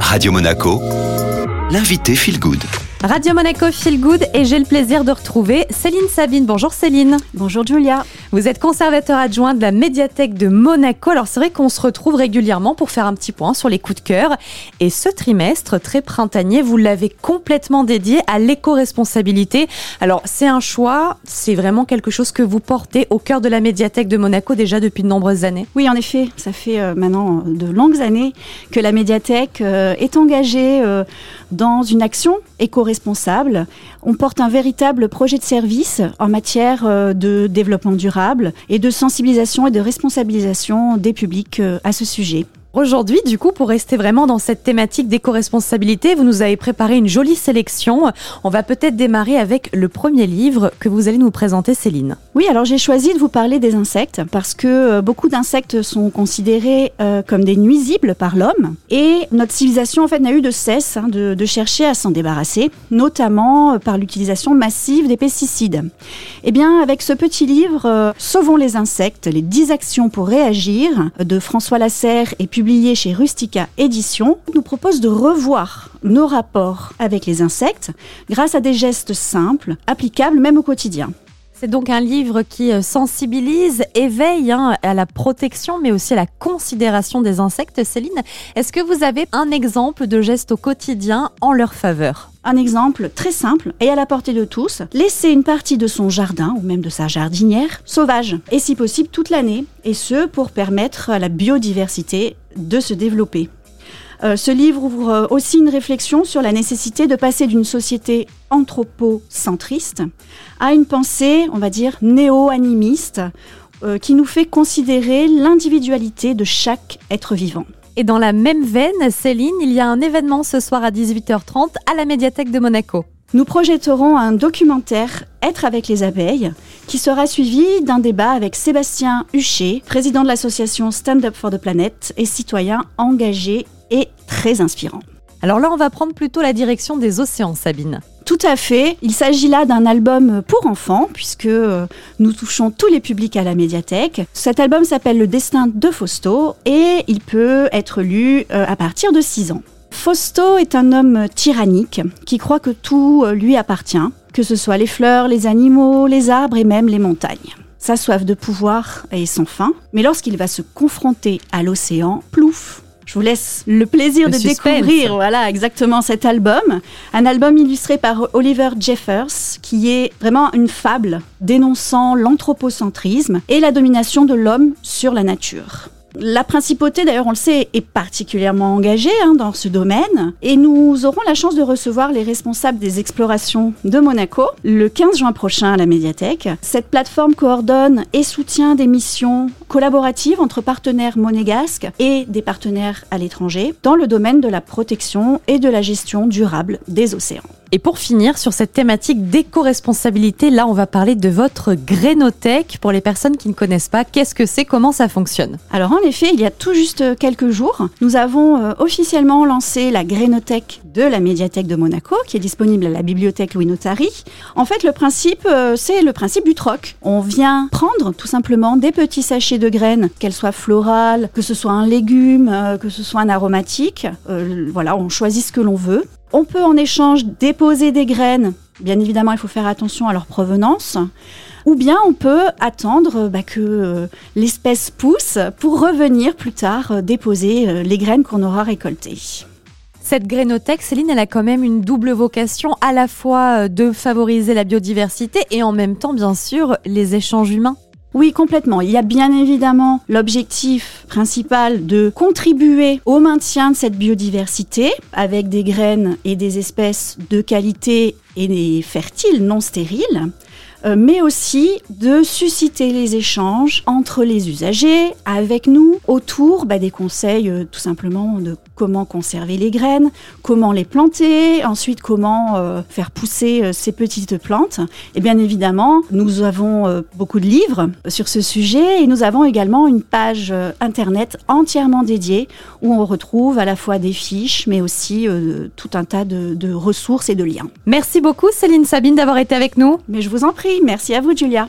Radio Monaco, l'invité Feel Good. Radio Monaco Feel Good et j'ai le plaisir de retrouver Céline Sabine. Bonjour Céline. Bonjour Julia. Vous êtes conservateur adjoint de la médiathèque de Monaco. Alors c'est vrai qu'on se retrouve régulièrement pour faire un petit point sur les coups de cœur. Et ce trimestre très printanier, vous l'avez complètement dédié à l'éco-responsabilité. Alors c'est un choix, c'est vraiment quelque chose que vous portez au cœur de la médiathèque de Monaco déjà depuis de nombreuses années. Oui, en effet, ça fait euh, maintenant de longues années que la médiathèque euh, est engagée euh, dans une action éco-responsable. On porte un véritable projet de service en matière de développement durable et de sensibilisation et de responsabilisation des publics à ce sujet. Aujourd'hui, du coup, pour rester vraiment dans cette thématique d'éco-responsabilité, vous nous avez préparé une jolie sélection. On va peut-être démarrer avec le premier livre que vous allez nous présenter, Céline. Oui, alors j'ai choisi de vous parler des insectes parce que euh, beaucoup d'insectes sont considérés euh, comme des nuisibles par l'homme et notre civilisation en fait n'a eu de cesse hein, de, chercher à s'en débarrasser, notamment euh, par l'utilisation massive des pesticides. Eh bien, avec ce petit livre, Sauvons les insectes, les 10 actions pour réagir de François Lasserre et publié publié chez Rustica Édition, nous propose de revoir nos rapports avec les insectes grâce à des gestes simples, applicables même au quotidien. C'est donc un livre qui euh, sensibilise, éveille hein, à la protection, mais aussi à la considération des insectes. Céline, est-ce que vous avez un exemple de geste au quotidien en leur faveur? Un exemple très simple et à la portée de tous, laisser une partie de son jardin ou même de sa jardinière sauvage, et si possible toute l'année, et ce pour permettre à la biodiversité de se développer. Euh, ce livre ouvre euh, aussi une réflexion sur la nécessité de passer d'une société anthropocentriste à une pensée, on va dire, néo-animiste, euh, qui nous fait considérer l'individualité de chaque être vivant. Et dans la même veine, Céline, il y a un événement ce soir à 18h30 à la médiathèque de Monaco. Nous projetterons un documentaire Être avec les abeilles qui sera suivi d'un débat avec Sébastien Huchet, président de l'association Stand Up for the Planet et citoyen engagé et très inspirant. Alors là, on va prendre plutôt la direction des océans, Sabine. Tout à fait. Il s'agit là d'un album pour enfants, puisque euh, nous touchons tous les publics à la médiathèque. Cet album s'appelle Le destin de Fausto et il peut être lu euh, à partir de 6 ans. Fausto est un homme tyrannique qui croit que tout euh, lui appartient, que ce soit les fleurs, les animaux, les arbres et même les montagnes. Sa soif de pouvoir est sans fin, mais lorsqu'il va se confronter à l'océan, plouf, je vous laisse le plaisir de découvrir voilà exactement cet album, un album illustré par Oliver Jeffers qui est vraiment une fable dénonçant l'anthropocentrisme et la domination de l'homme sur la nature. La principauté, d'ailleurs, on le sait, est particulièrement engagée hein, dans ce domaine. Et nous aurons la chance de recevoir les responsables des explorations de Monaco le 15 juin prochain à la médiathèque. Cette plateforme coordonne et soutient des missions collaboratives entre partenaires monégasques et des partenaires à l'étranger dans le domaine de la protection et de la gestion durable des océans. Et pour finir sur cette thématique d'éco-responsabilité, là on va parler de votre Grénothèque. Pour les personnes qui ne connaissent pas, qu'est-ce que c'est, comment ça fonctionne? Alors en effet, il y a tout juste quelques jours, nous avons euh, officiellement lancé la Grénothèque de la médiathèque de Monaco, qui est disponible à la bibliothèque Louis Notari. En fait, le principe, euh, c'est le principe du troc. On vient prendre tout simplement des petits sachets de graines, qu'elles soient florales, que ce soit un légume, euh, que ce soit un aromatique. voilà, on choisit ce que l'on veut. On peut en échange déposer des graines. Bien évidemment, il faut faire attention à leur provenance. Ou bien on peut attendre bah, que euh, l'espèce pousse pour revenir plus tard euh, déposer euh, les graines qu'on aura récoltées. Cette grénothèque, Céline, elle a quand même une double vocation, à la fois de favoriser la biodiversité et en même temps, bien sûr, les échanges humains. Oui, complètement. Il y a bien évidemment l'objectif principal de contribuer au maintien de cette biodiversité avec des graines et des espèces de qualité et fertiles, non stériles. Euh, mais aussi de susciter les échanges entre les usagers, avec nous, autour bah, des conseils euh, tout simplement de comment conserver les graines, comment les planter, ensuite comment euh, faire pousser ces petites plantes. Et bien évidemment, nous avons beaucoup de livres sur ce sujet et nous avons également une page internet entièrement dédiée où on retrouve à la fois des fiches mais aussi tout un tas de, de ressources et de liens. Merci beaucoup Céline Sabine d'avoir été avec nous. Mais je vous en prie. Merci à vous, Julia.